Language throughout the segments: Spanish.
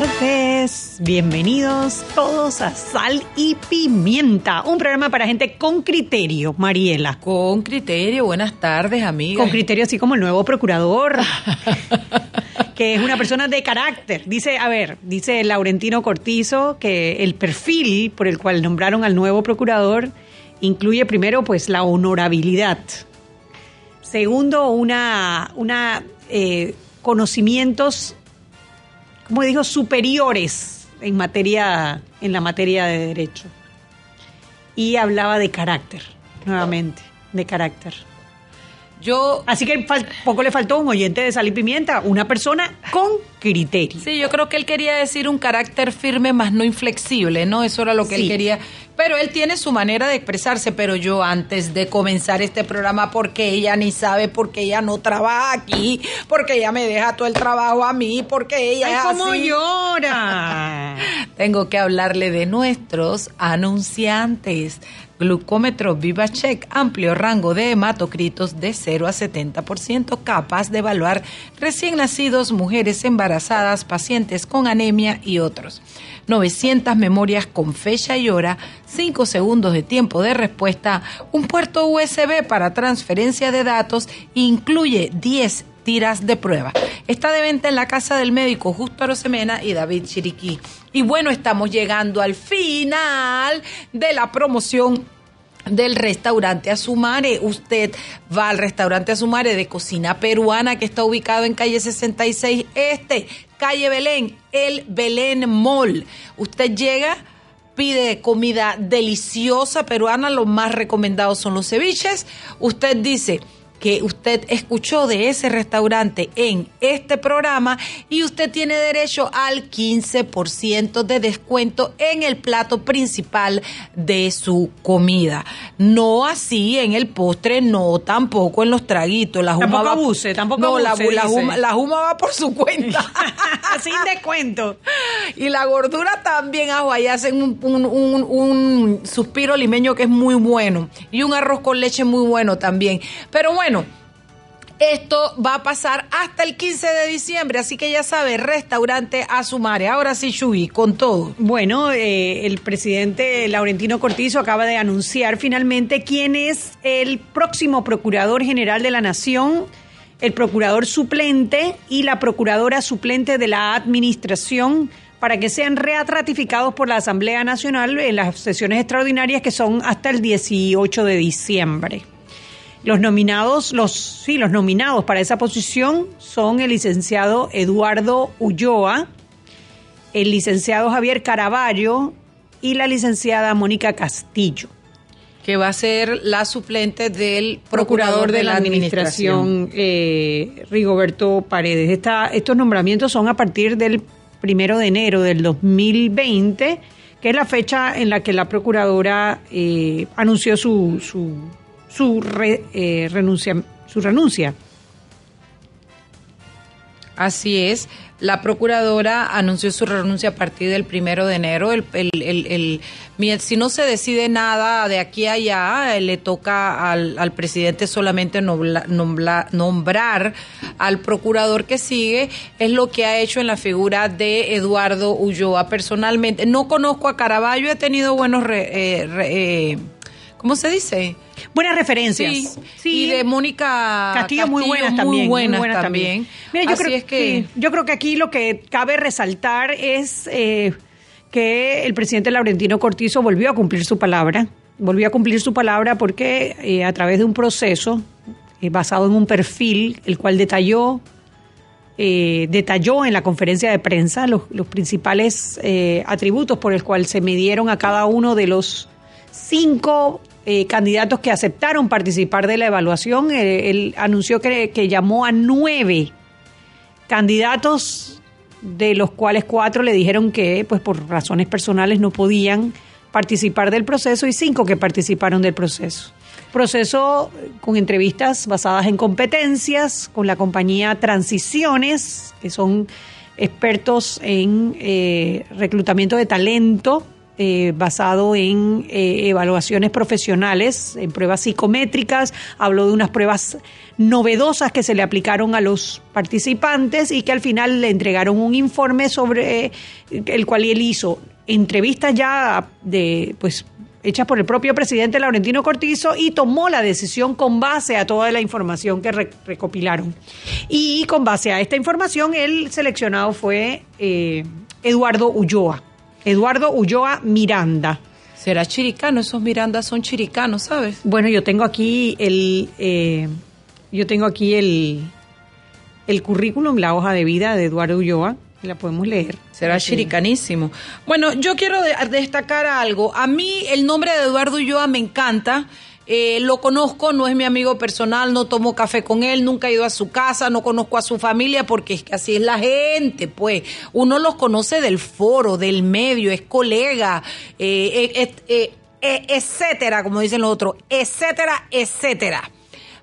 tardes, bienvenidos todos a Sal y Pimienta, un programa para gente con criterio, Mariela. Con criterio, buenas tardes, amiga. Con criterio, así como el nuevo procurador, que es una persona de carácter. Dice, a ver, dice Laurentino Cortizo que el perfil por el cual nombraron al nuevo procurador incluye primero, pues, la honorabilidad. Segundo, una, una eh, conocimientos como dijo, superiores en materia, en la materia de derecho. Y hablaba de carácter, nuevamente, de carácter. Yo, Así que poco le faltó un oyente de sal y pimienta, una persona con criterio. sí, yo creo que él quería decir un carácter firme más no inflexible, ¿no? Eso era lo que Sí. él quería. Pero él tiene su manera de expresarse, pero yo antes de comenzar este programa, porque ella ni sabe, porque ella no trabaja aquí, porque ella me deja todo el trabajo a mí, porque ella ¡Ay, es cómo así. llora! Tengo que hablarle de nuestros anunciantes. Glucómetro VivaCheck, amplio rango de hematocritos de 0 a 70%, capaz de evaluar recién nacidos, mujeres embarazadas, pacientes con anemia y otros. 900 memorias con fecha y hora, 5 segundos de tiempo de respuesta, un puerto USB para transferencia de datos, incluye 10 tiras de prueba. Está de venta en la casa del médico Justo Arosemena y David Chiriquí. Y bueno, estamos llegando al final de la promoción del restaurante Azumare. Usted va al restaurante Azumare de cocina peruana que está ubicado en calle 66 Este, calle Belén, el Belén Mall. Usted llega pide comida deliciosa peruana, lo más recomendado son los ceviches. Usted dice que usted escuchó de ese restaurante en este programa y usted tiene derecho al 15% de descuento en el plato principal de su comida. No así en el postre, no tampoco en los traguitos. La juma Tampoco va- abuse, tampoco no, abuse, la, juma, la juma va por su cuenta. Sin descuento. Y la gordura también, ajo, ahí hacen un, un- un- un suspiro limeño que es muy bueno. Y un arroz con leche muy bueno también. Pero bueno, esto va a pasar hasta el 15 de diciembre. Así que ya sabe, restaurante Azumare. Ahora sí, Shui, con todo. Bueno, eh, el presidente Laurentino Cortizo acaba de anunciar finalmente quién es el próximo Procurador General de la Nación, el Procurador suplente y la Procuradora suplente de la Administración para que sean reatratificados por la Asamblea Nacional en las sesiones extraordinarias que son hasta el 18 de diciembre. Los nominados, los sí, los nominados para esa posición son el licenciado Eduardo Ulloa, el licenciado Javier Caraballo y la licenciada Mónica Castillo, Que va a ser la suplente del procurador de la administración, eh, Rigoberto Paredes. Esta- estos nombramientos son a partir del primero de enero del 2020, que es la fecha en la que la procuradora eh, anunció su su su re- eh, renuncia su renuncia. Así es. La procuradora anunció su renuncia a partir del primero de enero. El, el- el- si no se decide nada de aquí a allá, eh, le toca al, al presidente solamente nombrar al procurador que sigue. Es lo que ha hecho en la figura de Eduardo Ulloa. Personalmente, no conozco a Caraballo, he tenido buenos. re- eh, re- eh, ¿Cómo se dice? Buenas referencias. Sí, Sí. y de Mónica Castillo, muy buenas muy también. muy buenas también. Mira, yo Así creo, es que sí, yo creo que aquí lo que cabe resaltar es eh, que el presidente Laurentino Cortizo volvió a cumplir su palabra. Volvió a cumplir su palabra porque eh, a través de un proceso eh, basado en un perfil, el cual detalló eh, detalló en la conferencia de prensa los, los principales eh, atributos por el cual se midieron a cada uno de los cinco eh, candidatos que aceptaron participar de la evaluación. Eh, él anunció que, llamó a nueve candidatos, de los cuales cuatro le dijeron que, pues por razones personales, no podían participar del proceso y cinco que participaron del proceso. Proceso con entrevistas basadas en competencias, con la compañía Transiciones, que son expertos en eh, reclutamiento de talento eh, basado en eh, evaluaciones profesionales, en pruebas psicométricas, habló de unas pruebas novedosas que se le aplicaron a los participantes y que al final le entregaron un informe sobre el cual él hizo entrevistas ya de pues hechas por el propio presidente Laurentino Cortizo y tomó la decisión con base a toda la información que recopilaron. Y con base a esta información, el seleccionado fue eh, Eduardo Ulloa. Eduardo Ulloa Miranda. ¿Será chiricano? Esos Mirandas son chiricanos, ¿sabes? Bueno, yo tengo aquí el, eh, yo tengo aquí el, el currículum, la hoja de vida de Eduardo Ulloa la podemos leer. Será chiricanísimo. Bueno, yo quiero destacar algo. A mí el nombre de Eduardo Ulloa me encanta. Eh, lo conozco, no es mi amigo personal, no tomo café con él, nunca he ido a su casa, no conozco a su familia porque es que así es la gente, pues. Uno los conoce del foro, del medio, es colega, eh, eh, etcétera, como dicen los otros, etcétera, etcétera.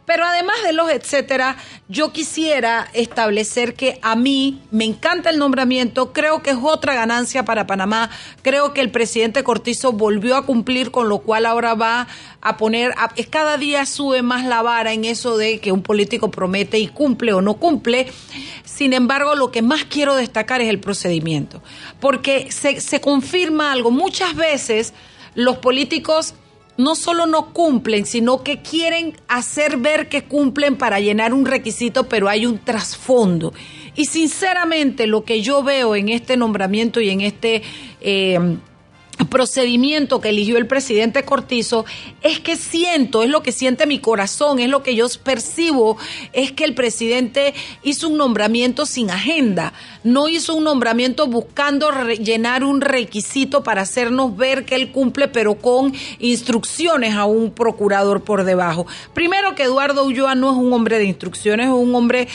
Pero además de los etcétera, yo quisiera establecer que a mí me encanta el nombramiento, creo que es otra ganancia para Panamá, creo que el presidente Cortizo volvió a cumplir con lo cual ahora va a poner, es cada día sube más la vara en eso de que un político promete y cumple o no cumple. Sin embargo, lo que más quiero destacar es el procedimiento, porque se confirma algo. Muchas veces los políticos no solo no cumplen, sino que quieren hacer ver que cumplen para llenar un requisito, pero hay un trasfondo. Y sinceramente lo que yo veo en este nombramiento y en este... Eh, procedimiento que eligió el presidente Cortizo es que siento, es lo que siente mi corazón, es lo que yo percibo, es que el presidente hizo un nombramiento sin agenda, no hizo un nombramiento buscando llenar un requisito para hacernos ver que él cumple, pero con instrucciones a un procurador por debajo. Primero que Eduardo Ulloa no es un hombre de instrucciones, es un hombre,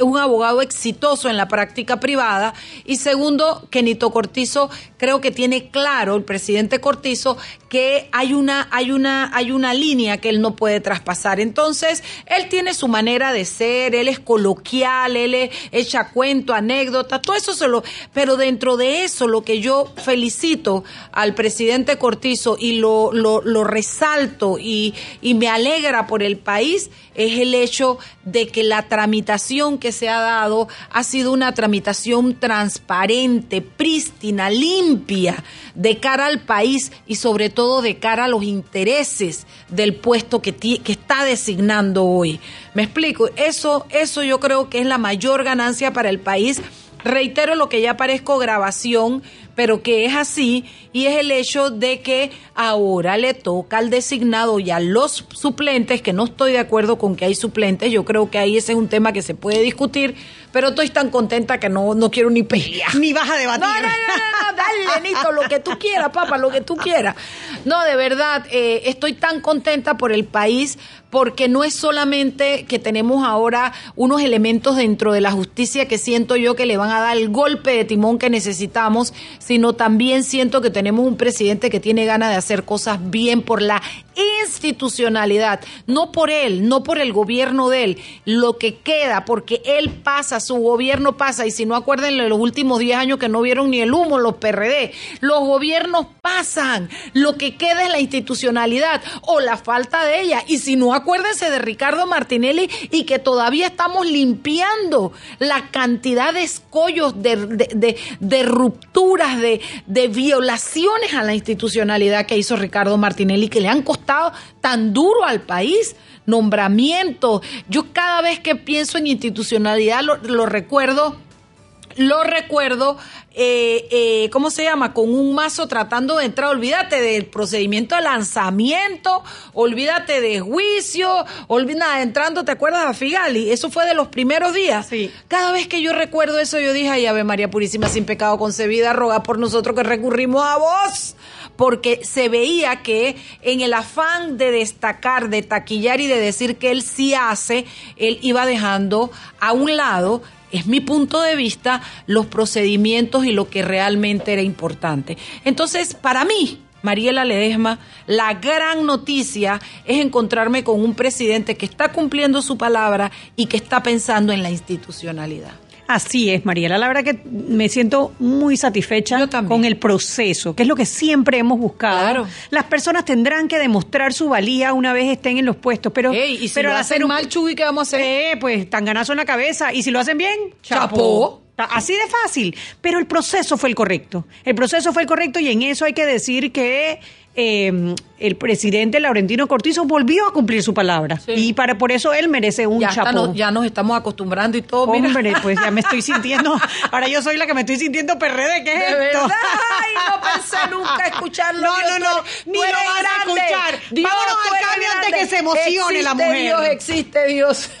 un abogado exitoso en la práctica privada, y segundo que Nito Cortizo creo que tiene claro el presidente Cortizo que hay una, hay una, hay una línea que él no puede traspasar. Entonces, él tiene su manera de ser, él es coloquial, él echa cuento, anécdota, todo eso se lo, pero dentro de eso lo que yo felicito al presidente Cortizo y lo, lo, lo resalto y, y me alegra por el país es el hecho de que la tramitación que se ha dado ha sido una tramitación transparente, prístina, limpia, de cara al país y sobre todo de cara a los intereses del puesto que, está designando hoy. Me explico, eso, eso yo creo que es la mayor ganancia para el país. Reitero lo que ya parezco grabación, pero que es así, y es el hecho de que ahora le toca al designado y a los suplentes, que no estoy de acuerdo con que hay suplentes, yo creo que ahí ese es un tema que se puede discutir, pero estoy tan contenta que no, no quiero ni pelear. Ni vas a debatir. No, no, no, dale, Nito, lo que tú quieras, papá, lo que tú quieras. No, de verdad, eh, estoy tan contenta por el país, porque no es solamente que tenemos ahora unos elementos dentro de la justicia que siento yo que le van a dar el golpe de timón que necesitamos, sino también siento que tenemos un presidente que tiene ganas de hacer cosas bien por la institucionalidad, no por él, no por el gobierno de él, lo que queda, porque él pasa, su gobierno pasa, y si no acuérdenle los últimos 10 años que no vieron ni el humo los PRD, los gobiernos pasan, lo que queda es la institucionalidad o la falta de ella, y si no acuérdense de Ricardo Martinelli y que todavía estamos limpiando la cantidad de escollos, de, de, de rupturas, de, violaciones a la institucionalidad que hizo Ricardo Martinelli, que le han costado tan duro al país nombramientos. Yo cada vez que pienso en institucionalidad lo recuerdo lo recuerdo, eh, eh, ¿cómo se llama? Con un mazo tratando de entrar. Olvídate del procedimiento de lanzamiento, olvídate de juicio, olvídate entrando, ¿te acuerdas a Figali? Eso fue de los primeros días. Sí. Cada vez que yo recuerdo eso, yo dije, ay, Ave María Purísima, sin pecado concebida, roga por nosotros que recurrimos a vos porque se veía que en el afán de destacar, de taquillar y de decir que él sí hace, él iba dejando a un lado es mi punto de vista, los procedimientos y lo que realmente era importante. Entonces, para mí, Mariela Ledesma, la gran noticia es encontrarme con un presidente que está cumpliendo su palabra y que está pensando en la institucionalidad. Así es, Mariela. La verdad que me siento muy satisfecha con el proceso, que es lo que siempre hemos buscado. Claro. Las personas tendrán que demostrar su valía una vez estén en los puestos, pero... Ey, y si pero lo hacen un- mal, Chuy, ¿qué vamos a hacer? Eh, pues tanganazo en la cabeza. Y si lo hacen bien, Chapó. Así de fácil. Pero el proceso fue el correcto. El proceso fue el correcto y en eso hay que decir que eh, el presidente Laurentino Cortizo volvió a cumplir su palabra. Sí. Y para por eso él merece un ya, no- ya nos estamos acostumbrando y todo. mira. Hombre, pues ya me estoy sintiendo. Ahora yo soy la que me estoy sintiendo PRD. ¿Qué es De esto? verdad, ay, no pensé nunca escucharlo. No, no, tú no, ni lo vas a escuchar. Dios, Vámonos al cambio antes que se emocione la mujer. Dios, existe Dios.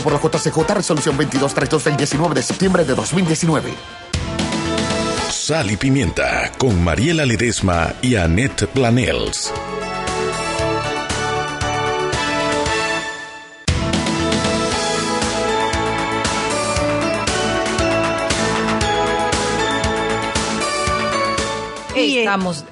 por la JCJ Resolución 2232 del 19 de septiembre de 2019. Sal y Pimienta con Mariela Ledesma y Annette Planels. Y, eh, estamos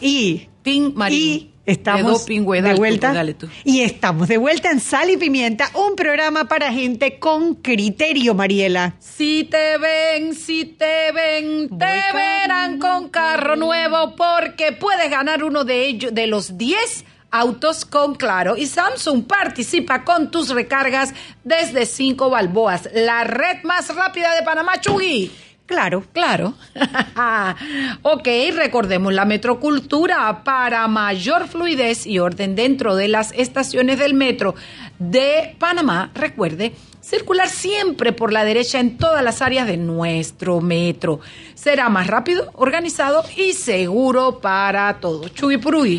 Y Pin Marín. Y estamos de vuelta. dale tú. Y estamos de vuelta en Sal y Pimienta, un programa para gente con criterio, Mariela. Si te ven, si te ven, Voy te verán con carro nuevo porque puedes ganar uno de ellos, de los 10 autos con Claro. Y Samsung participa con tus recargas desde 5 balboas. La red más rápida de Panamá, Chugui. Claro. Claro. ok, recordemos la metrocultura para mayor fluidez y orden dentro de las estaciones del metro de Panamá. Recuerde, circular siempre por la derecha en todas las áreas de nuestro metro. Será más rápido, organizado y seguro para todos. Chuy.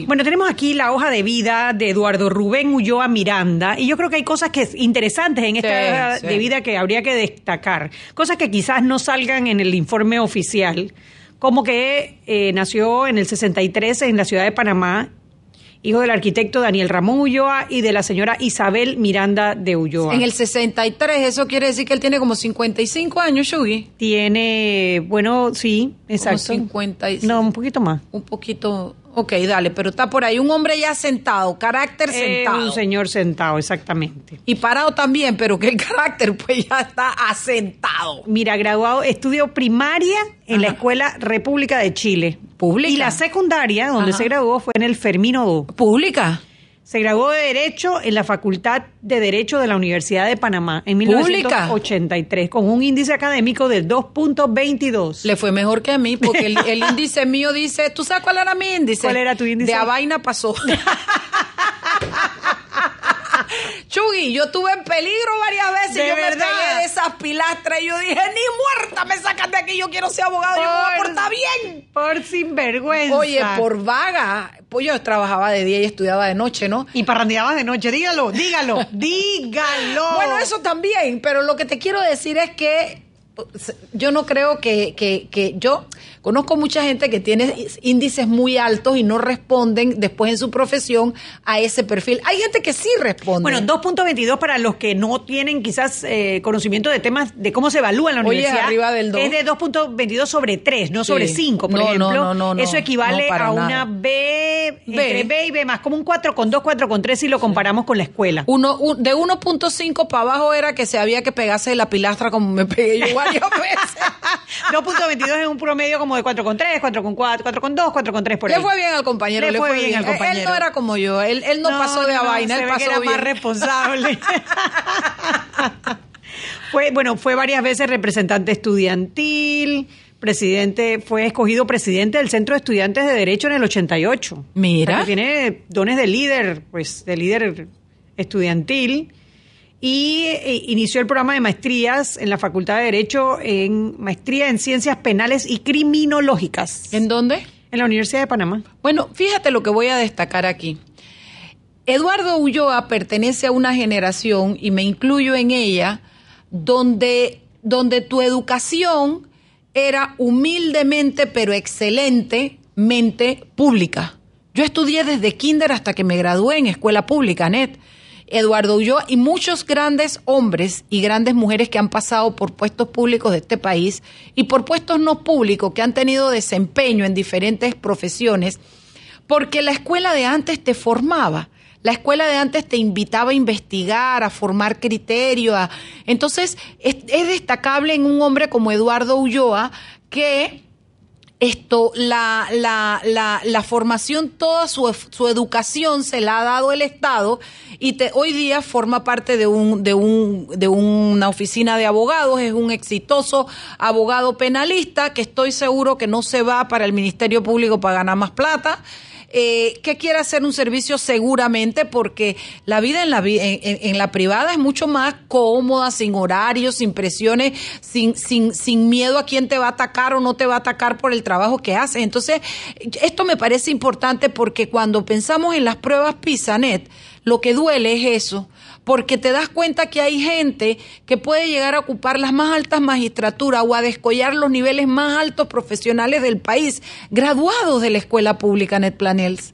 Bueno, tenemos aquí la hoja de vida de Eduardo Rubén Ulloa Miranda y yo creo que hay cosas que es interesantes en esta Sí, hoja sí. de vida que habría que destacar. Cosas que quizás no salgan en el informe oficial, como que eh, nació en el 63 en la ciudad de Panamá, hijo del arquitecto Daniel Ramón Ulloa y de la señora Isabel Miranda de Ulloa. En el 63, eso quiere decir que él tiene como 55 años, Chuy. Tiene, bueno, sí, exacto. 56. No, un poquito más. Un poquito. Ok, dale, pero está por ahí. Un hombre ya sentado, carácter Eh, sentado. un señor sentado, exactamente. Y parado también, pero que el carácter pues ya está asentado. Mira, graduado, estudió primaria en la Escuela República de Chile. Pública. Y la secundaria, donde Ajá. se graduó, fue en el Fermino II. ¿Pública? Se graduó de Derecho en la Facultad de Derecho de la Universidad de Panamá en ¿Pública? 1983, con un índice académico del 2.22. Le fue mejor que a mí, porque el, el índice mío dice, ¿tú sabes cuál era mi índice? ¿Cuál era tu índice? De a vaina pasó. Chugui, yo tuve en peligro varias veces. ¿De yo verdad? me pegué de esas pilastras y yo dije, ni muerta me sacan de aquí, yo quiero ser abogado, yo me voy a portar bien. Por sinvergüenza. Oye, por vaga, pues yo trabajaba de día y estudiaba de noche, ¿no? Y parrandeabas de noche, dígalo, dígalo, dígalo. Bueno, eso también, pero lo que te quiero decir es que yo no creo que, que, que, yo conozco mucha gente que tiene índices muy altos y no responden después en su profesión a ese perfil. Hay gente que sí responde. Bueno, 2.22 para los que no tienen quizás eh, conocimiento de temas de cómo se evalúa en la universidad. arriba del 2. Es de 2.22 sobre 3, no sobre Sí. 5, por No, ejemplo. no, no, no, Eso equivale a nada. una B, entre B. B y B más, como un 4 con 2, 4 con 3 si lo comparamos con la escuela. Uno, un- de 1.5 para abajo era que se había que pegarse de la pilastra como me pegué yo varias veces. 2.22 es un promedio como de 4 con 3, 4 con 4, 4 con 2, 4 con 3 por ahí. Le fue bien al compañero. Le fue bien al Él- Él compañero. no era como yo. Él, él no, pasó de a vaina, se él ve que pasó era bien. más responsable. fue, bueno, fue varias veces representante estudiantil, presidente, fue escogido presidente del Centro de Estudiantes de Derecho en el 88. Mira. O sea, tiene dones de líder, pues, de líder estudiantil. Y eh, inició el programa de maestrías en la Facultad de Derecho en maestría en Ciencias Penales y Criminológicas ¿En dónde? en la Universidad de Panamá. Bueno, fíjate lo que voy a destacar aquí. Eduardo Ulloa pertenece a una generación, y me incluyo en ella, donde, donde tu educación era humildemente pero excelentemente pública. Yo estudié desde kinder hasta que me gradué en escuela pública, Net. Eduardo Ulloa y muchos grandes hombres y grandes mujeres que han pasado por puestos públicos de este país y por puestos no públicos que han tenido desempeño en diferentes profesiones, porque la escuela de antes te formaba. La escuela de antes te invitaba a investigar, a formar criterio. a- Entonces, es, es destacable en un hombre como Eduardo Ulloa que esto, la, la, la, la formación, toda su, su educación se la ha dado el Estado y te, hoy día forma parte de, un, de, un, de una oficina de abogados, es un exitoso abogado penalista que estoy seguro que no se va para el Ministerio Público para ganar más plata. Eh, que quiere hacer un servicio seguramente porque la vida en la, en- en la privada es mucho más cómoda, sin horarios, sin presiones, sin, sin, sin miedo a quién te va a atacar o no te va a atacar por el trabajo que haces. Entonces, esto me parece importante porque cuando pensamos en las pruebas PISA-NET, lo que duele es eso, porque te das cuenta que hay gente que puede llegar a ocupar las más altas magistraturas o a descollar los niveles más altos profesionales del país, graduados de la escuela pública Net Planels.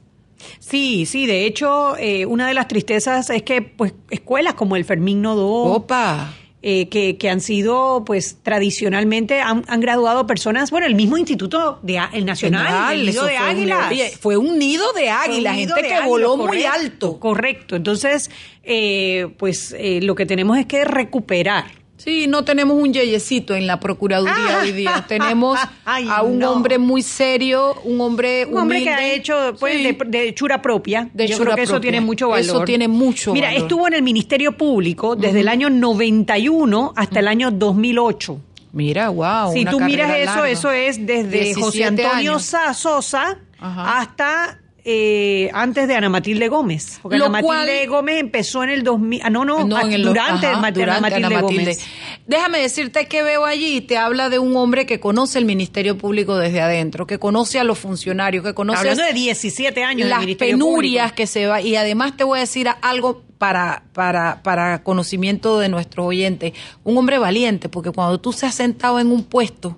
Sí, sí, de hecho, eh, una de las tristezas es que pues escuelas como el Fermín Nodó, Opa. Eh, que, que han sido, pues tradicionalmente han, han graduado personas, bueno, el mismo Instituto de el Nacional, el Nido de un- Águilas. fue un nido de Fue águila, un nido gente de que águilas, voló muy alto. Correcto, entonces, eh, pues eh, lo que tenemos es que recuperar. Sí, no tenemos un yeyecito en la Procuraduría Ah. hoy día. Tenemos Ay, a un no. hombre muy serio, un hombre Un hombre que ha hecho pues, Sí. de, de hechura propia. De Yo hechura creo que eso tiene mucho valor. Eso tiene mucho Mira, valor. estuvo en el Ministerio Público desde el año 91 hasta el año 2008. Mira, wow. si tú miras eso, larga. eso es desde José 17 Antonio años. Sosa Ajá. hasta eh, antes de Ana Matilde Gómez. Porque Lo Ana Matilde Gómez empezó en el 2000. Ah, no, no, No, en el- durante, ajá, durante Ana Matilde, Ana Matilde. Gómez. Déjame decirte que veo allí, te habla de un hombre que conoce el Ministerio Público desde adentro, que conoce a los funcionarios, que conoce Hablando de 17 años las penurias Público. que se va. Y además te voy a decir algo para, para, para conocimiento de nuestros oyentes. Un hombre valiente, porque cuando tú se has sentado en un puesto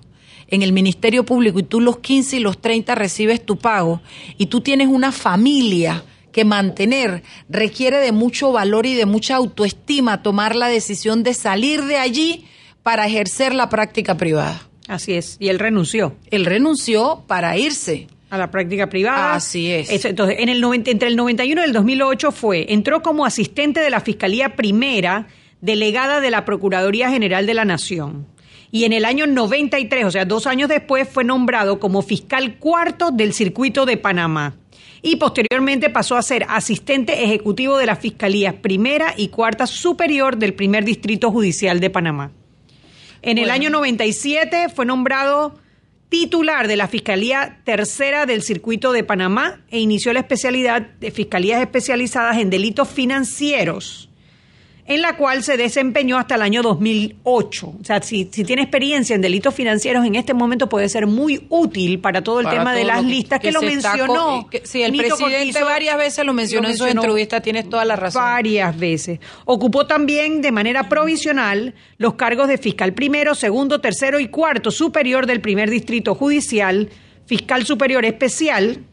en el Ministerio Público y tú los 15 y los 30 recibes tu pago y tú tienes una familia que mantener requiere de mucho valor y de mucha autoestima tomar la decisión de salir de allí para ejercer la práctica privada. Así es. Y él renunció. Él renunció para irse. a la práctica privada. Así es. Entonces, en el 90 entre el 91 y el 2008 fue, entró como asistente de la Fiscalía Primera, delegada de la Procuraduría General de la Nación. Y en el año 93, o sea, dos años después, fue nombrado como fiscal cuarto del circuito de Panamá. Y posteriormente pasó a ser asistente ejecutivo de las Fiscalías Primera y Cuarta Superior del Primer Distrito Judicial de Panamá. En el año 97 fue nombrado titular de la Fiscalía Tercera del Circuito de Panamá e inició la especialidad de Fiscalías Especializadas en Delitos Financieros en la cual se desempeñó hasta el año 2008. O sea, si, si tiene experiencia en delitos financieros en este momento puede ser muy útil para todo el tema de las listas que, lo mencionó. sí, el presidente varias veces lo mencionó, en su entrevista, tienes toda la razón. Varias veces. Ocupó también de manera provisional los cargos de fiscal primero, segundo, tercero y cuarto superior del primer distrito judicial, fiscal superior especial,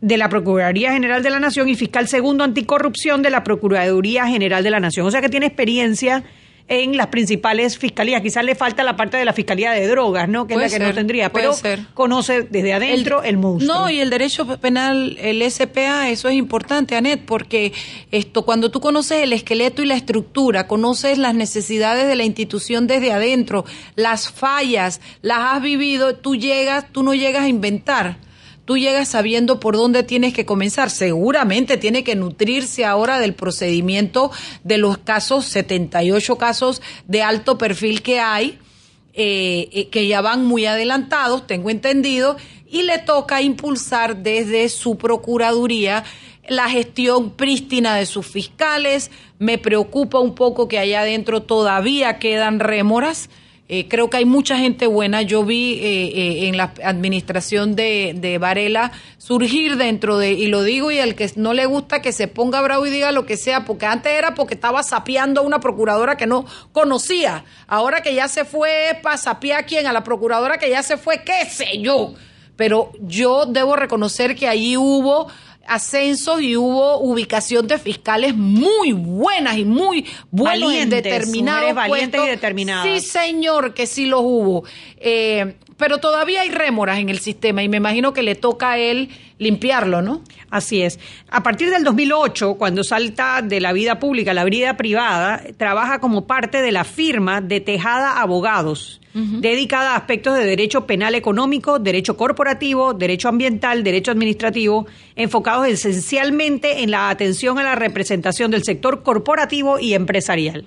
de la Procuraduría General de la Nación y fiscal segundo anticorrupción de la Procuraduría General de la Nación. O sea que tiene experiencia en las principales fiscalías. Quizás le falta la parte de la fiscalía de drogas, ¿no? Que es la que no tendría, pero conoce desde adentro el, el, No, y el derecho penal, el SPA, eso es importante, Anet, porque esto cuando tú conoces el esqueleto y la estructura, conoces las necesidades de la institución desde adentro, las fallas, las has vivido, tú llegas, tú no llegas a inventar tú llegas sabiendo por dónde tienes que comenzar. Seguramente tiene que nutrirse ahora del procedimiento de los casos, 78 casos de alto perfil que hay, eh, eh, que ya van muy adelantados, tengo entendido, y le toca impulsar desde su Procuraduría la gestión prístina de sus fiscales. Me preocupa un poco que allá adentro todavía quedan rémoras eh, creo que hay mucha gente buena. Yo vi eh, eh, en la administración de, de, Varela surgir dentro de, y lo digo, y el que no le gusta que se ponga bravo y diga lo que sea, porque antes era porque estaba sapeando a una procuradora que no conocía. Ahora que ya se fue para sapear a quién, a la procuradora que ya se fue, qué sé yo. Pero yo debo reconocer que allí hubo ascensos y hubo ubicación de fiscales muy buenas y muy buenos y determinados valientes y determinadas. Sí, señor, que sí los hubo. Eh, pero todavía hay rémoras en el sistema y me imagino que le toca a él limpiarlo, ¿no? Así es. A partir del 2008, cuando salta de la vida pública a la vida privada, trabaja como parte de la firma de Tejada Abogados, dedicada a aspectos de derecho penal económico, derecho corporativo, derecho ambiental, derecho administrativo, enfocados esencialmente en la atención a la representación del sector corporativo y empresarial.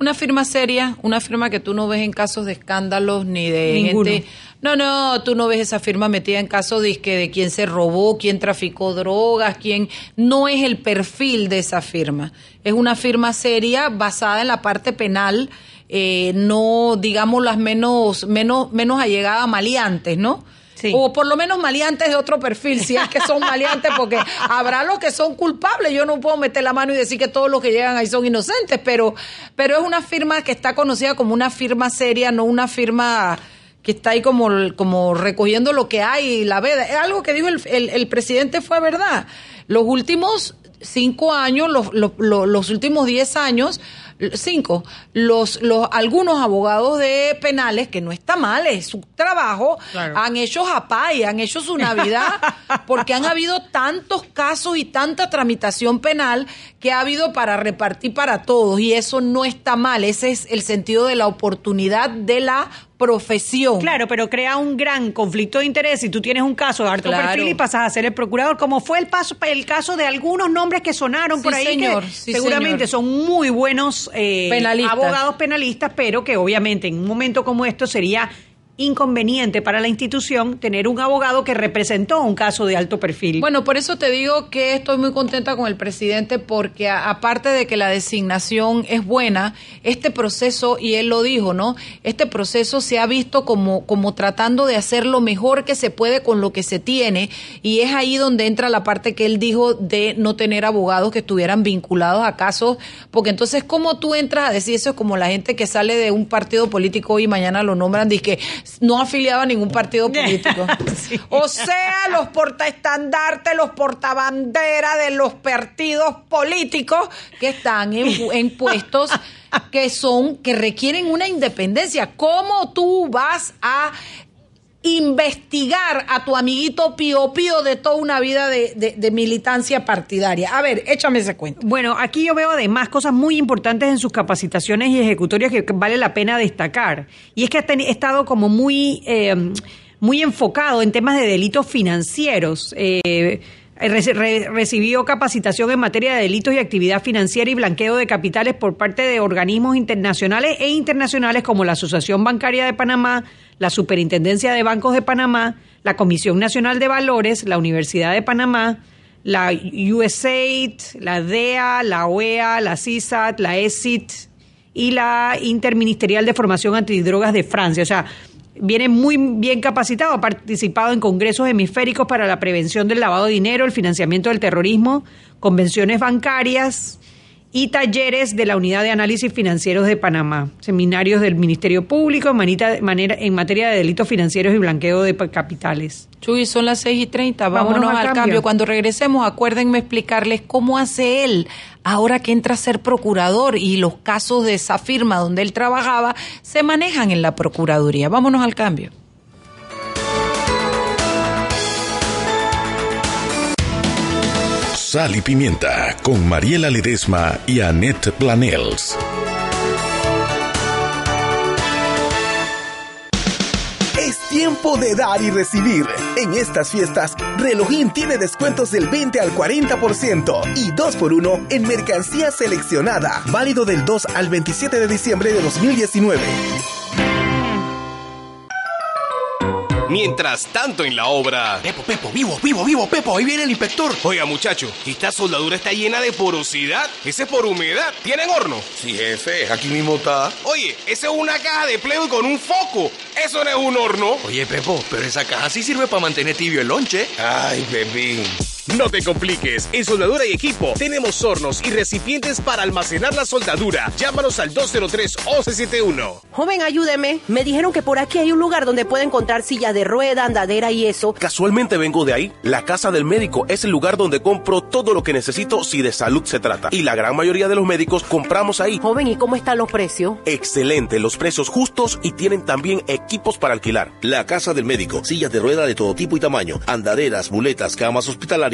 Una firma seria, una firma que tú no ves en casos de escándalos ni de gente. No, no, tú no ves esa firma metida en casos de, de quién se robó, quién traficó drogas, quién. No es el perfil de esa firma. Es una firma seria basada en la parte penal, eh, no, digamos, las menos, menos, menos allegadas maleantes, ¿no? O por lo menos maleantes de otro perfil, si es que son maleantes, porque habrá los que son culpables. Yo no puedo meter la mano y decir que todos los que llegan ahí son inocentes, pero, pero es una firma que está conocida como una firma seria, no una firma que está ahí como, como recogiendo lo que hay y la veda. Es algo que dijo el, el, presidente fue verdad. Los últimos cinco años, los, los, los últimos diez años, cinco, los, los, algunos abogados de penales, que no está mal, es su trabajo, han hecho japay, han hecho su Navidad, porque han habido tantos casos y tanta tramitación penal que ha habido para repartir para todos, y eso no está mal, ese es el sentido de la oportunidad de la profesión. Claro, pero crea un gran conflicto de interés. Si tú tienes un caso de harto perfil y pasas a ser el procurador, como fue el, paso, el caso de algunos nombres que sonaron por ahí, que seguramente son muy buenos eh, abogados penalistas, pero que obviamente en un momento como esto sería inconveniente para la institución tener un abogado que representó un caso de alto perfil. Bueno, por eso te digo que estoy muy contenta con el presidente porque aparte de que la designación es buena, este proceso, y él lo dijo, ¿no? Este proceso se ha visto como, como tratando de hacer lo mejor que se puede con lo que se tiene y es ahí donde entra la parte que él dijo de no tener abogados que estuvieran vinculados a casos, porque entonces, ¿cómo tú entras a decir eso? Es como la gente que sale de un partido político y mañana lo nombran, dice que no afiliado a ningún partido político. O sea, los portaestandartes, los portabanderas de los partidos políticos que están en, puestos que son, que requieren una independencia. ¿Cómo tú vas a investigar a tu amiguito Pío Pío de toda una vida de, militancia partidaria. A ver, échame ese cuento. Bueno, aquí yo veo además cosas muy importantes en sus capacitaciones y ejecutorias que vale la pena destacar. Y es que ha estado como muy, eh, muy enfocado en temas de delitos financieros. Eh, recibió capacitación en materia de delitos y actividad financiera y blanqueo de capitales por parte de organismos internacionales e internacionales como la Asociación Bancaria de Panamá, la Superintendencia de Bancos de Panamá, la Comisión Nacional de Valores, la Universidad de Panamá, la USAID, la DEA, la OEA, la CISAT, la ESIT y la Interministerial de Formación Antidrogas de Francia. O sea, viene muy bien capacitado, ha participado en congresos hemisféricos para la prevención del lavado de dinero, el financiamiento del terrorismo, convenciones bancarias y talleres de la Unidad de Análisis Financieros de Panamá, seminarios del Ministerio Público en, manera, en materia de delitos financieros y blanqueo de capitales. Chuy, son las 6 y 30, vámonos, al, cambio. Cuando regresemos, acuérdenme explicarles cómo hace él ahora que entra a ser procurador y los casos de esa firma donde él trabajaba se manejan en la Procuraduría. Vámonos al cambio. Sal y Pimienta con Mariela Ledesma y Annette Planels. Es tiempo de dar y recibir. En estas fiestas, Relojín tiene descuentos del 20 al 40% y 2x1 en mercancía seleccionada. Válido del 2 al 27 de diciembre de 2019. Mientras tanto en la obra... Pepo, Pepo, vivo, vivo, vivo, Pepo, ahí viene el inspector. Oiga, muchacho, esta soldadura está llena de porosidad. Ese es por humedad. ¿Tienen horno? Sí, jefe, aquí mismo está. Oye, esa es una caja de plego con un foco. Eso no es un horno. Oye, Pepo, pero esa caja sí sirve para mantener tibio el lonche. Ay, Pepín. No te compliques, en Soldadura y Equipo tenemos hornos y recipientes para almacenar la soldadura. Llámanos al 203-1171. Joven, ayúdeme. Me dijeron que por aquí hay un lugar donde puede encontrar sillas de rueda, andadera y eso. Casualmente vengo de ahí. La casa del médico es el lugar donde compro todo lo que necesito si de salud se trata. Y la gran mayoría de los médicos compramos ahí. Joven, ¿y cómo están los precios? Excelente, los precios justos y tienen también equipos para alquilar. La casa del médico, sillas de rueda de todo tipo y tamaño, andaderas, muletas, camas hospitalarias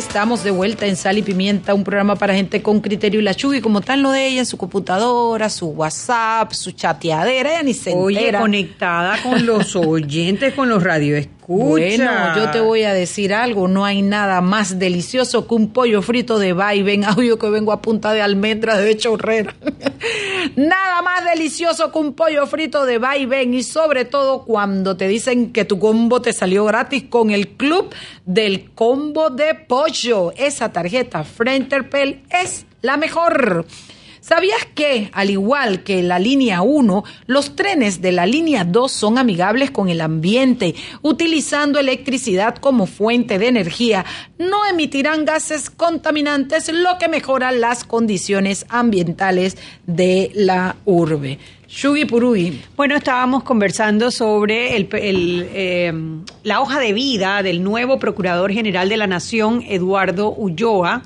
Estamos de vuelta en Sal y Pimienta, un programa para gente con criterio y la Chugi, como tal lo de ella, en su computadora, su WhatsApp, su chateadera, ella ni se Oye, conectada con los oyentes, con los Bueno, yo te voy a decir algo, no hay nada más delicioso que un pollo frito de vaivén, audio que vengo a punta de almendras de chorrera. nada más delicioso que un pollo frito de vaivén y sobre todo cuando te dicen que tu combo te salió gratis con el club del combo de pollo. Esa tarjeta Frenterpel es la mejor. ¿Sabías que, al igual que la línea 1, los trenes de la línea 2 son amigables con el ambiente? Utilizando electricidad como fuente de energía, no emitirán gases contaminantes, lo que mejora las condiciones ambientales de la urbe. Shugi Purui. Bueno, estábamos conversando sobre el, eh, la hoja de vida del nuevo Procurador General de la Nación, Eduardo Ulloa.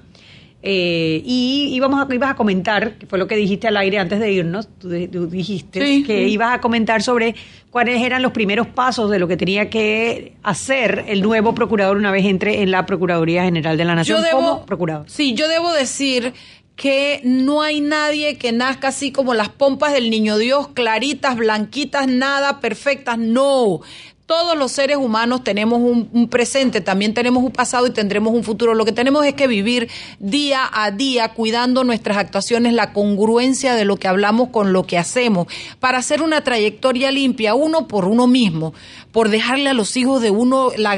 Eh, y íbamos a, ibas a comentar, que fue lo que dijiste al aire antes de irnos, tú, dijiste que ibas a comentar sobre cuáles eran los primeros pasos de lo que tenía que hacer el nuevo procurador una vez entre en la Procuraduría General de la Nación como procurador. Sí, yo debo decir que no hay nadie que nazca así como las pompas del niño Dios, claritas, blanquitas, nada perfectas. No, todos los seres humanos tenemos un, presente, también tenemos un pasado y tendremos un futuro. Lo que tenemos es que vivir día a día cuidando nuestras actuaciones, la congruencia de lo que hablamos con lo que hacemos, para hacer una trayectoria limpia, uno por uno mismo, por dejarle a los hijos de uno la,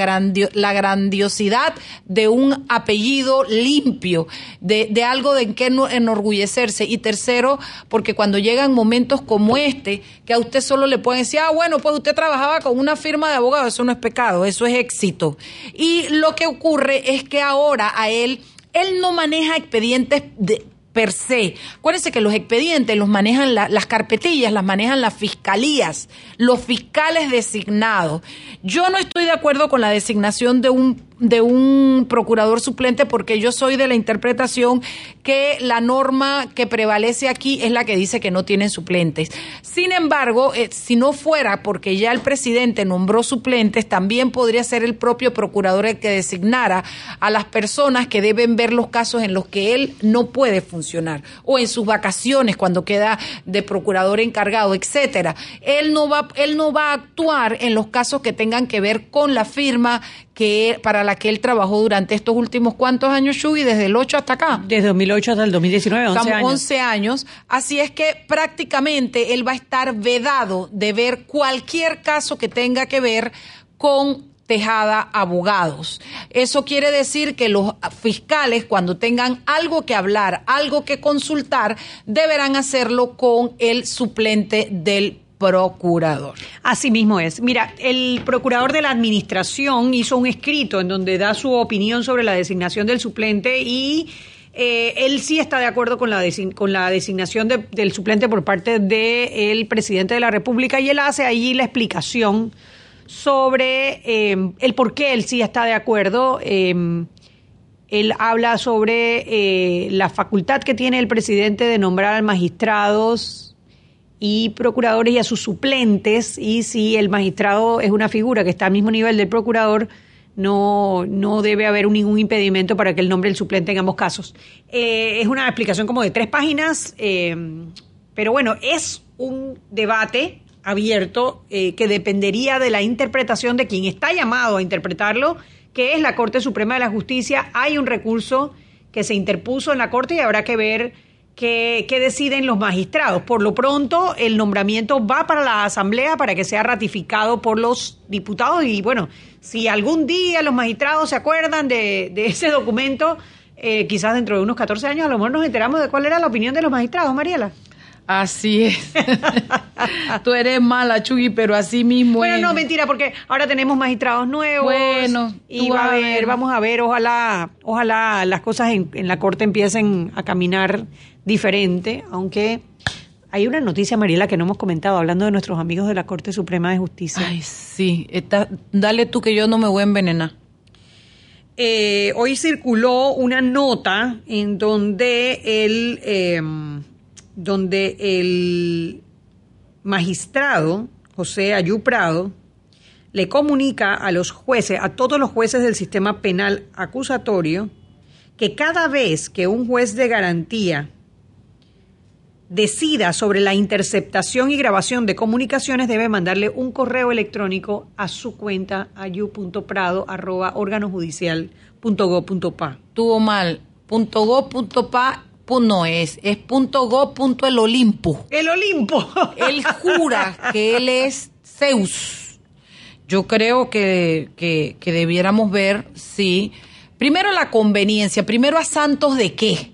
la grandiosidad de un apellido limpio, de, de algo de qué enorgullecerse. Y tercero, porque cuando llegan momentos como este, que a usted solo le pueden decir, ah, bueno, pues usted trabajaba con una firma de abogado, eso no es pecado, eso es éxito. Y lo que ocurre es que ahora a él, él no maneja expedientes de, per se. Acuérdense que los expedientes los manejan las carpetillas, las manejan las fiscalías, los fiscales designados. Yo no estoy de acuerdo con la designación de un de un procurador suplente porque yo soy de la interpretación que la norma que prevalece aquí es la que dice que no tienen suplentes. Sin embargo, eh, si no fuera porque ya el presidente nombró suplentes, también podría ser el propio procurador el que designara a las personas que deben ver los casos en los que él no puede funcionar o en sus vacaciones cuando queda de procurador encargado, etcétera. Él no va él no va a actuar en los casos que tengan que ver con la firma que para la que él trabajó durante estos últimos cuantos años, Shugi, desde el 8 hasta acá. Desde 2008 hasta el 2019, 11 Estamos años. 11 años. Así es que prácticamente él va a estar vedado de ver cualquier caso que tenga que ver con Tejada Abogados. Eso quiere decir que los fiscales, cuando tengan algo que hablar, algo que consultar, deberán hacerlo con el suplente del procurador. Así mismo es. Mira, el procurador de la administración hizo un escrito en donde da su opinión sobre la designación del suplente y eh, él sí está de acuerdo con la, con la designación de- del suplente por parte del presidente de la República y él hace allí la explicación sobre eh, el por qué él sí está de acuerdo. eh, él habla sobre eh, la facultad que tiene el presidente de nombrar magistrados y procuradores y a sus suplentes y si el magistrado es una figura que está al mismo nivel del procurador no, no debe haber ningún impedimento para que él nombre el suplente en ambos casos. Eh, es una explicación como de tres páginas, eh, pero bueno, es un debate abierto eh, que dependería de la interpretación de quien está llamado a interpretarlo, que es la Corte Suprema de la Justicia. Hay un recurso que se interpuso en la Corte y habrá que ver qué deciden los magistrados. Por lo pronto, el nombramiento va para la Asamblea para que sea ratificado por los diputados y bueno, si algún día los magistrados se acuerdan de, de ese documento, eh, quizás dentro de unos 14 años a lo mejor nos enteramos de cuál era la opinión de los magistrados, Mariela. Así es. Tú eres mala, Chugui, pero así mismo Bueno, es. no, mentira, porque ahora tenemos magistrados nuevos. Bueno, y va a ver. vamos a ver, ojalá, ojalá las cosas en, en la corte empiecen a caminar diferente, aunque hay una noticia, Mariela, que no hemos comentado, hablando de nuestros amigos de la Corte Suprema de Justicia. Ay, sí. Está- dale tú que yo no me voy a envenenar. Eh, hoy circuló una nota en donde el, eh, donde el magistrado José Ayú Prado le comunica a los jueces, a todos los jueces del sistema penal acusatorio, que cada vez que un juez de garantía decida sobre la interceptación y grabación de comunicaciones, debe mandarle un correo electrónico a su cuenta ayu.prado.organojudicial.go.pa. Tuvo mal. Punto go, punto pa, pu- no es. Es punto go, punto el Olimpo. El Olimpo. Él jura que él es Zeus. Yo creo que, que, que debiéramos ver si. Primero la conveniencia. Primero a Santos de qué.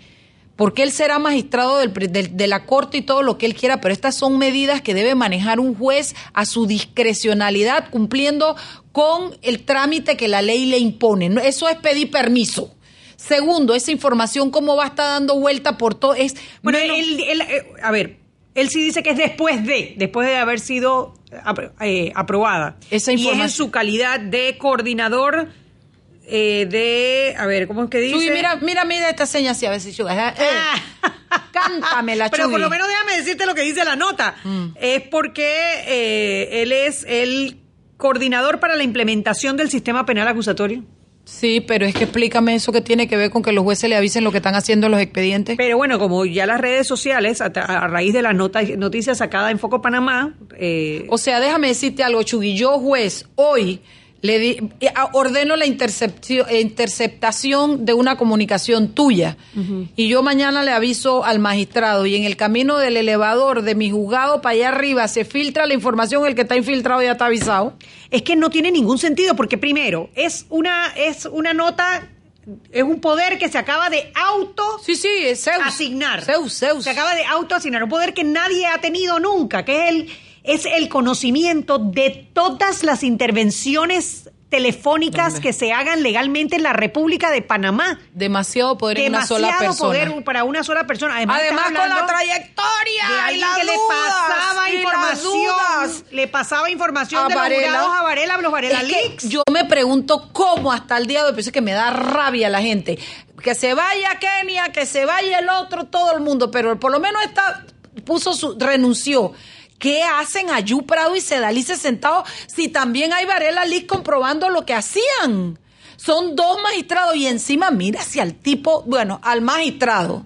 Porque él será magistrado del de la corte y todo lo que él quiera, pero estas son medidas que debe manejar un juez a su discrecionalidad, cumpliendo con el trámite que la ley le impone. Eso es pedir permiso. Segundo, esa información cómo va a estar dando vuelta por todo es Bueno, menos- él, él, eh, a ver, él sí dice que es después de, después de haber sido apro- eh, aprobada. Esa Y es en información. su calidad de coordinador eh, de, a ver, ¿cómo es que dice? Chuy, mira, mira, mira esta seña así, a ver si Chuy. eh, eh, Cántamela, Pero por lo menos déjame decirte lo que dice la nota. Es porque eh, él es el coordinador para la implementación del sistema penal acusatorio. Sí, pero es que explícame eso que tiene que ver con que los jueces le avisen lo que están haciendo en los expedientes. Pero bueno, como ya las redes sociales, a, a raíz de la nota, noticia sacada en Foco Panamá, eh, O sea, déjame decirte algo, Chugui. Yo, juez, hoy le di- eh, a- ordeno la eh, interceptación de una comunicación tuya. Y yo mañana le aviso al magistrado. Y en el camino del elevador de mi juzgado para allá arriba se filtra la información. El que está infiltrado ya está avisado. es que no tiene ningún sentido porque primero es una es una nota es un poder que se acaba de auto Sí, sí, Zeus. asignar. Zeus, Zeus. Se acaba de autoasignar un poder que nadie ha tenido nunca, que es el es el conocimiento de todas las intervenciones telefónicas que se hagan legalmente en la República de Panamá. Demasiado poder en una sola persona. poder para una sola persona. Además, con la trayectoria de alguien que le pasaba información, le pasaba información a de Varela. los a Varela, los Varela Leaks. Yo me pregunto cómo hasta el día de hoy, es que me da rabia la gente. Que se vaya Kenia, que se vaya el otro, todo el mundo, pero por lo menos está puso su renunció ¿Qué hacen Ayú Prado y Sedalice sentados si también hay Varela Liz comprobando lo que hacían? Son dos magistrados y encima mira si al tipo, bueno, al magistrado,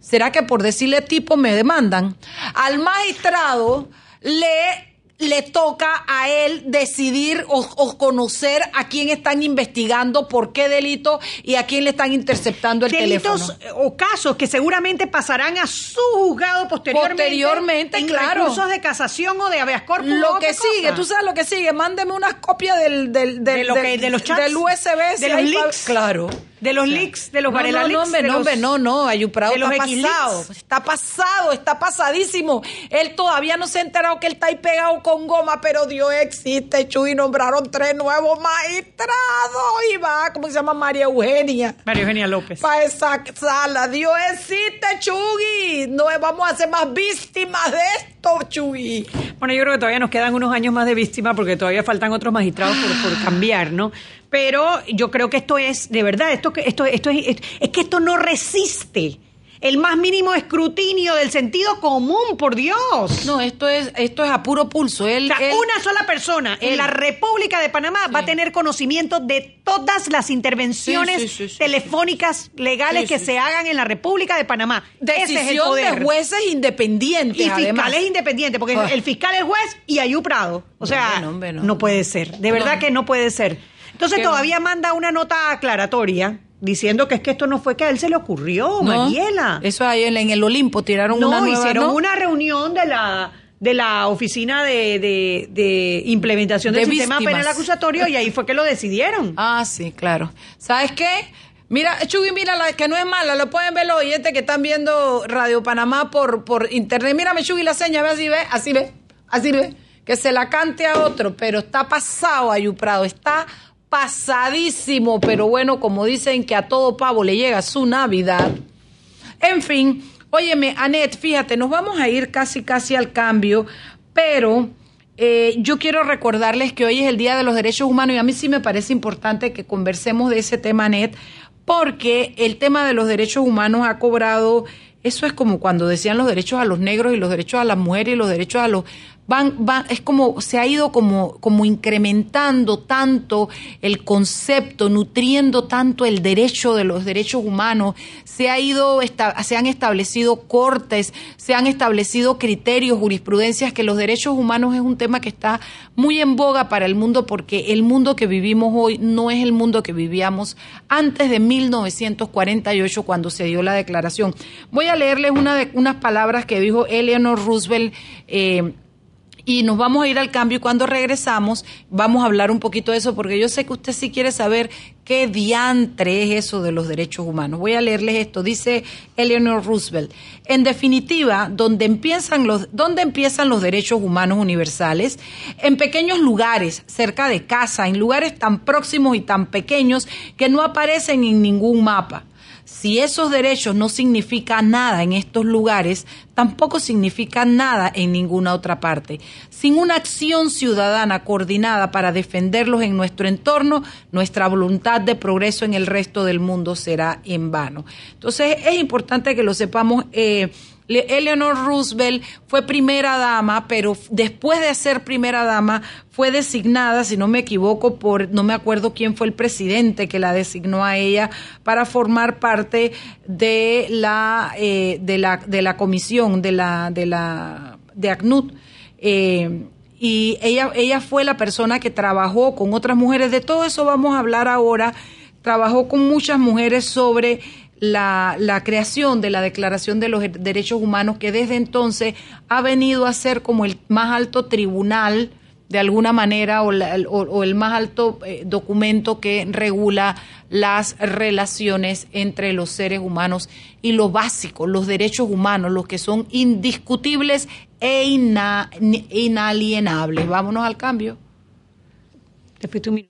¿será que por decirle tipo me demandan? Al magistrado le le toca a él decidir o, conocer a quién están investigando, por qué delito y a quién le están interceptando el Delitos o casos que seguramente pasarán a su juzgado posteriormente. Posteriormente, en claro. recursos de casación o de habeas corpus. Lo que sigue, tú sabes lo que sigue, mándeme unas copias del, del, del, de, los chats, del USB. De los leaks. Claro. De los leaks, de los Varela no, no, no, no, no, no, Ayuprado está pasado, está pasado, está pasadísimo. Él todavía no se ha enterado que él está ahí pegado con goma, pero Dios existe, Chuy, nombraron tres nuevos magistrados y va, ¿cómo se llama? María Eugenia. María Eugenia López. Para esa sala, Dios existe, Chuy. No vamos a ser más víctimas de esto, Chuy. Bueno, yo creo que todavía nos quedan unos años más de víctimas porque todavía faltan otros magistrados por, por cambiar, ¿no? Pero yo creo que esto es, de verdad, esto, esto, esto es, es que esto no resiste el más mínimo escrutinio del sentido común, por Dios. No, esto es, esto es a puro pulso. Él, una sola persona en la República de Panamá va a tener conocimiento de todas las intervenciones telefónicas legales que se hagan en la República de Panamá. Decisión de jueces independientes. Y fiscales independientes, porque ah. el fiscal es juez y Ayú Prado. O sea, no, puede ser. De verdad que no puede ser. Entonces todavía manda una nota aclaratoria diciendo que es que esto no fue que a él se le ocurrió, Mariela. Eso ahí en, el Olimpo tiraron una nueva, hicieron una reunión de la de la oficina de, de, implementación del sistema penal acusatorio y ahí fue que lo decidieron. Ah, sí, claro. ¿Sabes qué? Mira, Chugui, mira, la que no es mala, lo pueden ver los oyentes que están viendo Radio Panamá por, por internet. Mírame, Chugui, la seña, ve así, ve, así ve, así ve. Que se la cante a otro, pero está pasado Ayuprado, está pasadísimo, pero bueno, como dicen que a todo pavo le llega su Navidad. En fin, óyeme, Anet, fíjate, nos vamos a ir casi, casi al cambio, pero eh, yo quiero recordarles que hoy es el Día de los Derechos Humanos y a mí sí me parece importante que conversemos de ese tema, Anet, porque el tema de los derechos humanos ha cobrado eso es como cuando decían los derechos a los negros y los derechos a las mujeres y los derechos a los van, van, es como se ha ido como, como incrementando tanto el concepto, nutriendo tanto el derecho de los derechos humanos, se ha ido, se han establecido cortes, se han establecido criterios, jurisprudencias, que los derechos humanos es un tema que está muy en boga para el mundo porque el mundo que vivimos hoy no es el mundo que vivíamos antes de 1948 cuando se dio la declaración. Voy a leerles unas palabras que dijo Eleanor Roosevelt eh, y nos vamos a ir al cambio y cuando regresamos vamos a hablar un poquito de eso porque yo sé que usted sí quiere saber qué diantre es eso de los derechos humanos. Voy a leerles esto, dice Eleanor Roosevelt. En definitiva, ¿dónde empiezan los, ¿dónde empiezan los derechos humanos universales? En pequeños lugares, cerca de casa, en lugares tan próximos y tan pequeños que no aparecen en ningún mapa. Si esos derechos no significan nada en estos lugares, tampoco significan nada en ninguna otra parte. Sin una acción ciudadana coordinada para defenderlos en nuestro entorno, nuestra voluntad de progreso en el resto del mundo será en vano. Entonces es importante que lo sepamos. Eh, Eleanor Roosevelt fue primera dama, pero después de ser primera dama fue designada, si no me equivoco, por, no me acuerdo quién fue el presidente que la designó a ella para formar parte de la, eh, de la, de la comisión de la, de la, de ACNUT. Eh, y ella, ella fue la persona que trabajó con otras mujeres, de todo eso vamos a hablar ahora, trabajó con muchas mujeres sobre la, la, creación de la Declaración de los Derechos Humanos, que desde entonces ha venido a ser como el más alto tribunal, de alguna manera, o, o, el más alto eh, documento que regula las relaciones entre los seres humanos y lo básico, los derechos humanos, los que son indiscutibles e inalienables. Vámonos al cambio. Después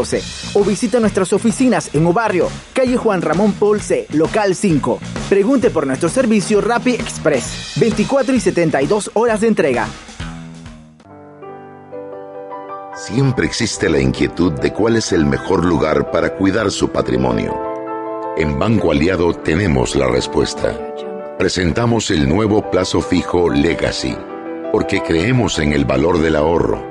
o visita nuestras oficinas en Obarrio, calle Juan Ramón Polce, local 5. Pregunte por nuestro servicio Rappi Express, 24 y 72 horas de entrega. Siempre existe la inquietud de cuál es el mejor lugar para cuidar su patrimonio. En Banco Aliado tenemos la respuesta. Presentamos el nuevo plazo fijo Legacy, porque creemos en el valor del ahorro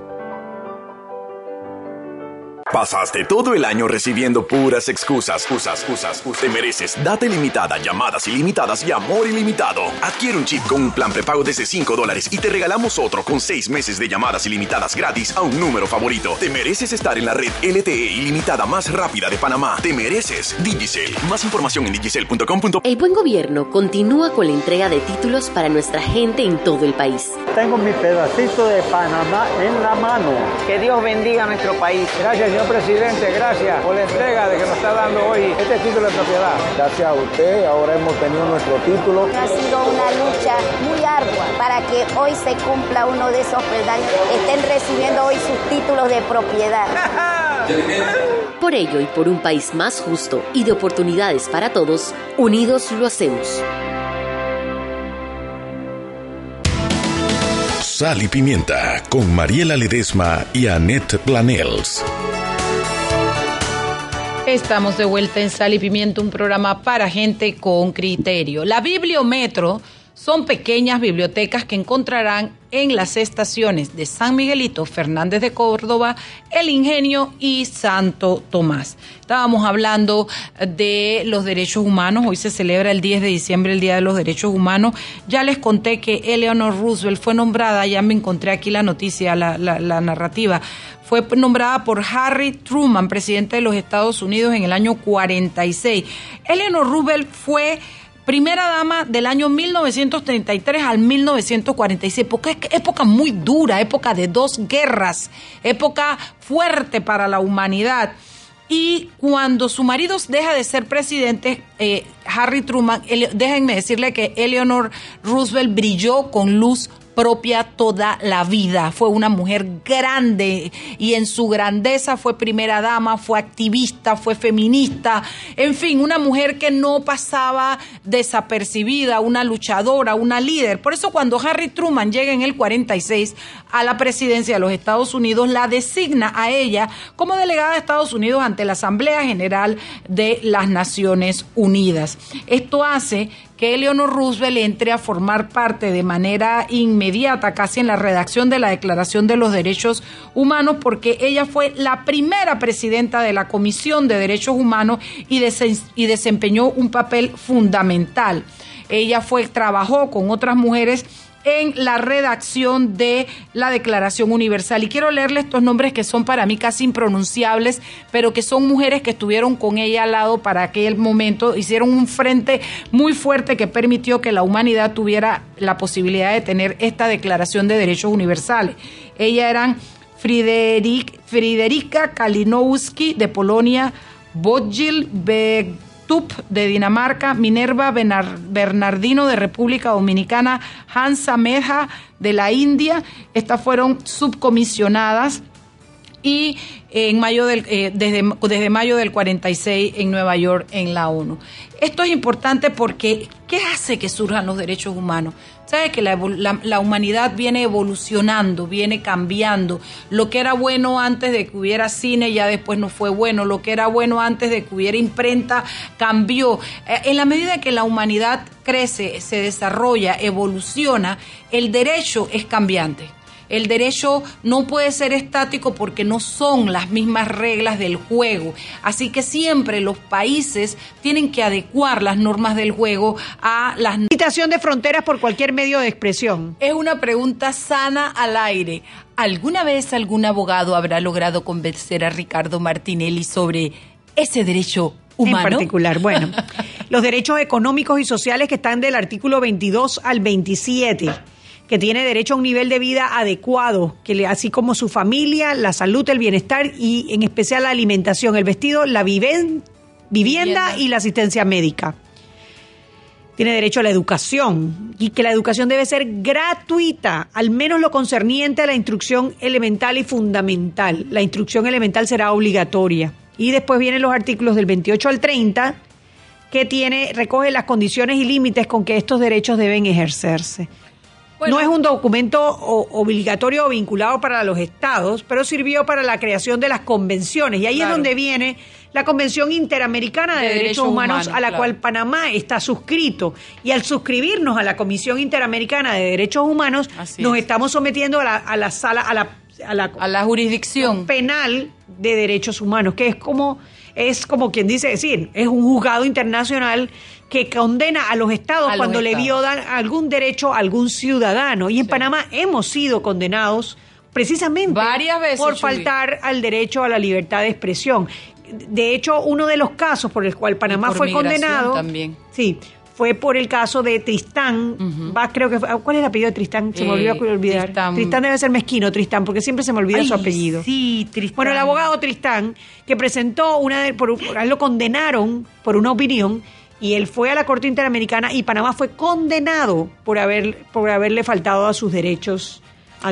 Pasaste todo el año recibiendo puras excusas, usas, usas, usas. Te mereces data ilimitada, llamadas ilimitadas y amor ilimitado. Adquiere un chip con un plan prepago desde 5 dólares y te regalamos otro con 6 meses de llamadas ilimitadas gratis a un número favorito. Te mereces estar en la red LTE ilimitada más rápida de Panamá. Te mereces Digicel. Más información en digicel.com. El buen gobierno continúa con la entrega de títulos para nuestra gente en todo el país. Tengo mi pedacito de Panamá en la mano. Que Dios bendiga a nuestro país. Gracias, señor presidente, gracias por la entrega de que nos está dando hoy este título de propiedad. Gracias a usted, ahora hemos tenido nuestro título. Ha sido una lucha muy ardua para que hoy se cumpla uno de esos peldaños, estén recibiendo hoy sus títulos de propiedad. Por ello y por un país más justo y de oportunidades para todos, unidos lo hacemos. Sal y Pimienta con Mariela Ledesma y Annette Planels. Estamos de vuelta en Sal y Pimienta, un programa para gente con criterio. La Bibliometro son pequeñas bibliotecas que encontrarán en las estaciones de San Miguelito, Fernández de Córdoba, El Ingenio y Santo Tomás. Estábamos hablando de los derechos humanos, hoy se celebra el 10 de diciembre el Día de los Derechos Humanos. Ya les conté que Eleanor Roosevelt fue nombrada, ya me encontré aquí la noticia, la, narrativa, fue nombrada por Harry Truman, presidente de los Estados Unidos en el año 46. Eleanor Roosevelt fue primera dama del año 1933 al 1946, porque es época muy dura, época de dos guerras, época fuerte para la humanidad. Y cuando su marido deja de ser presidente, eh, Harry Truman, déjenme decirle que Eleanor Roosevelt brilló con luz propia toda la vida. Fue una mujer grande y en su grandeza fue primera dama, fue activista, fue feminista, en fin, una mujer que no pasaba desapercibida, una luchadora, una líder. Por eso cuando Harry Truman llega en el 46 a la presidencia de los Estados Unidos, la designa a ella como delegada de Estados Unidos ante la Asamblea General de las Naciones Unidas. Esto hace que Eleanor Roosevelt entre a formar parte de manera inmediata, casi en la redacción de la Declaración de los Derechos Humanos, porque ella fue la primera presidenta de la Comisión de Derechos Humanos y, y desempeñó un papel fundamental. Ella fue, trabajó con otras mujeres en la redacción de la Declaración Universal. Y quiero leerle estos nombres que son para mí casi impronunciables, pero que son mujeres que estuvieron con ella al lado para aquel momento, hicieron un frente muy fuerte que permitió que la humanidad tuviera la posibilidad de tener esta Declaración de Derechos Universales. Ellas eran Friderica Kalinowski de Polonia, Bodjil Beg de Dinamarca, Minerva Bernardino de República Dominicana, Hansa Meja de la India. Estas fueron subcomisionadas y en mayo eh, desde, desde mayo del 46 en Nueva York en la ONU. Esto es importante porque ¿qué hace que surjan los derechos humanos? Sabe que la, la, humanidad viene evolucionando, viene cambiando. Lo que era bueno antes de que hubiera cine ya después no fue bueno. Lo que era bueno antes de que hubiera imprenta cambió. Eh, en la medida que la humanidad crece, se desarrolla, evoluciona, el derecho es cambiante El derecho no puede ser estático porque no son las mismas reglas del juego. Así que siempre los países tienen que adecuar las normas del juego a las limitación de fronteras por cualquier medio de expresión. Es una pregunta sana al aire. ¿Alguna vez algún abogado habrá logrado convencer a Ricardo Martinelli sobre ese derecho humano? En particular, bueno, los derechos económicos y sociales que están del artículo 22 al 27 que tiene derecho a un nivel de vida adecuado, que le, así como su familia, la salud, el bienestar y en especial la alimentación, el vestido, la vivienda, vivienda y la asistencia médica tiene derecho a la educación y que la educación debe ser gratuita, al menos lo concerniente a la instrucción elemental y fundamental. La instrucción elemental será obligatoria. Y después vienen los artículos del 28 al 30 que tiene recoge las condiciones y límites con que estos derechos deben ejercerse. No es un documento obligatorio o vinculado para los estados, pero sirvió para la creación de las convenciones. Y ahí es donde viene la Convención Interamericana de, Derechos, Humanos, a la cual Panamá está suscrito. Y al suscribirnos a la Comisión Interamericana de Derechos Humanos, nos estamos sometiendo a la, a la sala, a la, a la, a la jurisdicción. penal de derechos humanos, que es como es como quien dice decir, es un juzgado internacional que condena a los estados cuando le violan algún derecho a algún ciudadano. Y en Panamá hemos sido condenados precisamente Varias veces, por faltar al derecho a la libertad de expresión de hecho, uno de los casos por el cual Panamá fue condenado. También. Sí, fue por el caso de Tristán. va, creo que ¿Cuál es el apellido de Tristán? Se me olvidó eh, olvidar. Tristán. debe ser mezquino, Tristán, porque siempre se me olvida su apellido. Sí, Tristán. Bueno, el abogado Tristán, que presentó una. De, por, por, lo condenaron por una opinión y él fue a la Corte Interamericana y Panamá fue condenado por, haber, por haberle faltado a sus derechos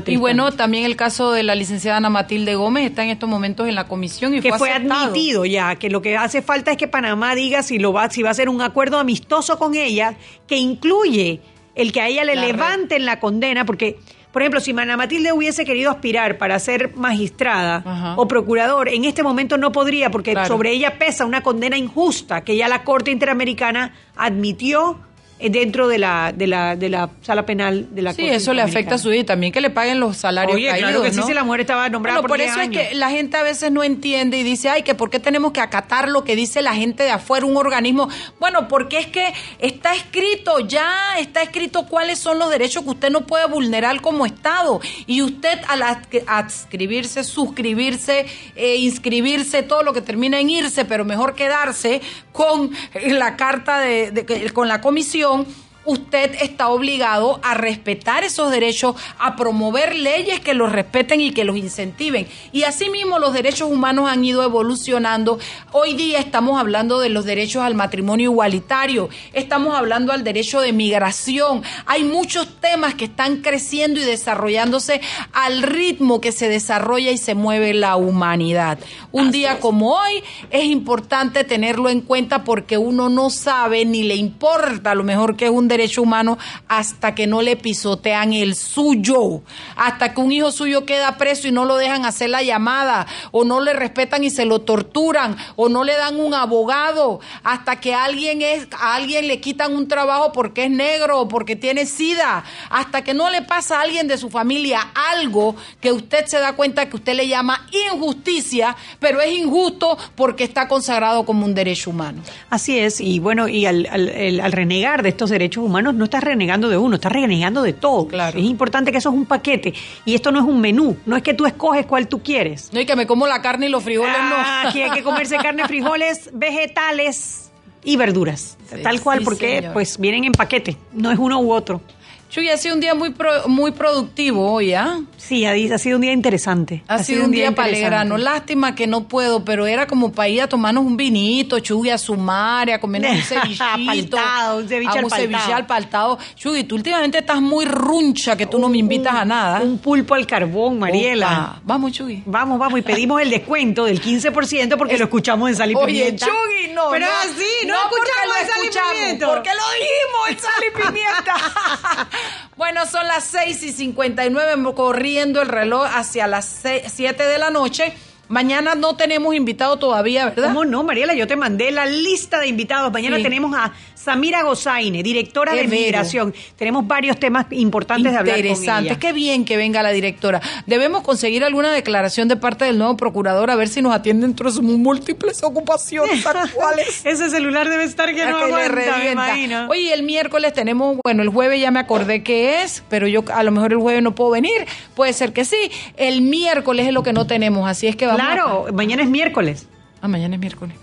y bueno, también el caso de la licenciada Ana Matilde Gómez está en estos momentos en la comisión y que fue, admitido ya, que lo que hace falta es que Panamá diga si lo va, si va a hacer un acuerdo amistoso con ella que incluye el que a ella le levanten la condena, porque por ejemplo, si Ana Matilde hubiese querido aspirar para ser magistrada o procurador, en este momento no podría, porque sobre ella pesa una condena injusta que ya la Corte Interamericana admitió dentro de la, de la, de la sala penal de la Sí, eso le afecta a su vida también que le paguen los salarios Oye, caídos, claro que sí, si la mujer estaba nombrada por, eso es que la gente a veces no entiende y dice, ay, que por qué tenemos que acatar lo que dice la gente de afuera, un organismo. Bueno, porque es que está escrito, ya está escrito cuáles son los derechos que usted no puede vulnerar como Estado. Y usted al adscribirse, suscribirse, eh, inscribirse, todo lo que termina en irse, pero mejor quedarse con la carta de con la comisión Réveillon. Usted está obligado a respetar esos derechos, a promover leyes que los respeten y que los incentiven. Y asimismo los derechos humanos han ido evolucionando. Hoy día estamos hablando de los derechos al matrimonio igualitario, estamos hablando al derecho de migración. Hay muchos temas que están creciendo y desarrollándose al ritmo que se desarrolla y se mueve la humanidad. Un día como hoy es importante tenerlo en cuenta porque uno no sabe ni le importa a lo mejor que es un derecho humano hasta que no le pisotean el suyo, hasta que un hijo suyo queda preso y no lo dejan hacer la llamada, o no le respetan y se lo torturan, o no le dan un abogado, hasta que alguien es, a alguien le quitan un trabajo porque es negro o porque tiene sida, hasta que no le pasa a alguien de su familia algo que usted se da cuenta que usted le llama injusticia, pero es injusto porque está consagrado como un derecho humano. Así es, y bueno, y al, al renegar de estos derechos humanos no estás renegando de uno, estás renegando de todo. Claro. Es importante que eso es un paquete y esto no es un menú, no es que tú escoges cuál tú quieres. No, y que me como la carne y los frijoles ah, no. Aquí hay que comerse carne, frijoles, vegetales y verduras. tal cual, porque pues vienen en paquete, no es uno u otro. Chuy, ha sido un día muy muy productivo hoy, ¿ah? Sí, ha, sido un día interesante. Ha, sido, un día, para grano. Lástima que no puedo, pero era como para ir a tomarnos un vinito, Chuy, a sumar, a comer un cevichito. un ceviche un ceviche al paltado. Chuy, tú últimamente estás muy runcha que tú no me invitas a nada. Un pulpo al carbón, Mariela. Vamos, Chuy. Vamos, vamos. Y pedimos el descuento del 15% porque lo escuchamos en Sal y Pimienta. Oye, Chuy, no. Pero así, no, escuchamos en Sal y Pimienta. Porque lo dijimos en Sal y Pimienta. Bueno, son las 6 y 59, corriendo el reloj hacia las 7 de la noche. Mañana no tenemos invitado todavía, ¿verdad? ¿Cómo no, Mariela? Yo te mandé la lista de invitados. Mañana Sí. tenemos a Samira Gozaine, directora Qué de vero. Migración. Tenemos varios temas importantes de hablar con Interesante, ella. qué bien que venga la directora. Debemos conseguir alguna declaración de parte del nuevo procurador a ver si nos atiende entre sus múltiples ocupaciones actuales. Ese celular debe estar que A no que aguanta, me imagino. Oye, el miércoles tenemos, bueno, el jueves ya me acordé que es, pero yo a lo mejor el jueves no puedo venir. Puede ser que sí. El miércoles es lo que no tenemos, así es que vamos. Claro, mañana es miércoles. Ah, mañana es miércoles.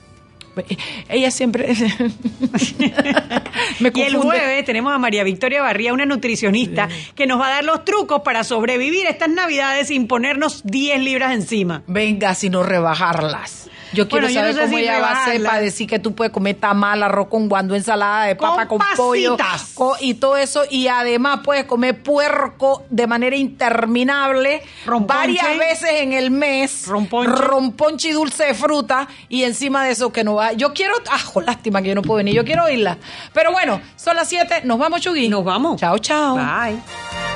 Ella siempre me Y el jueves tenemos a María Victoria Barría, una nutricionista, que nos va a dar los trucos para sobrevivir estas navidades sin ponernos 10 libras encima. Venga, sino rebajarlas. Yo quiero Bueno, yo saber no sé cómo si ella va a hacer para decir que tú puedes comer tamal, arroz con guando, ensalada de papa con, Con pollo co- y todo eso. Y además puedes comer puerco de manera interminable varias veces en el mes. Romponche. y dulce de fruta. Y encima de eso que no va. Yo quiero. Ah, jo, lástima que yo no puedo venir. Yo quiero oírla. Pero bueno, son las 7. Nos vamos, Chugui. Nos vamos. Chao, chao. Bye.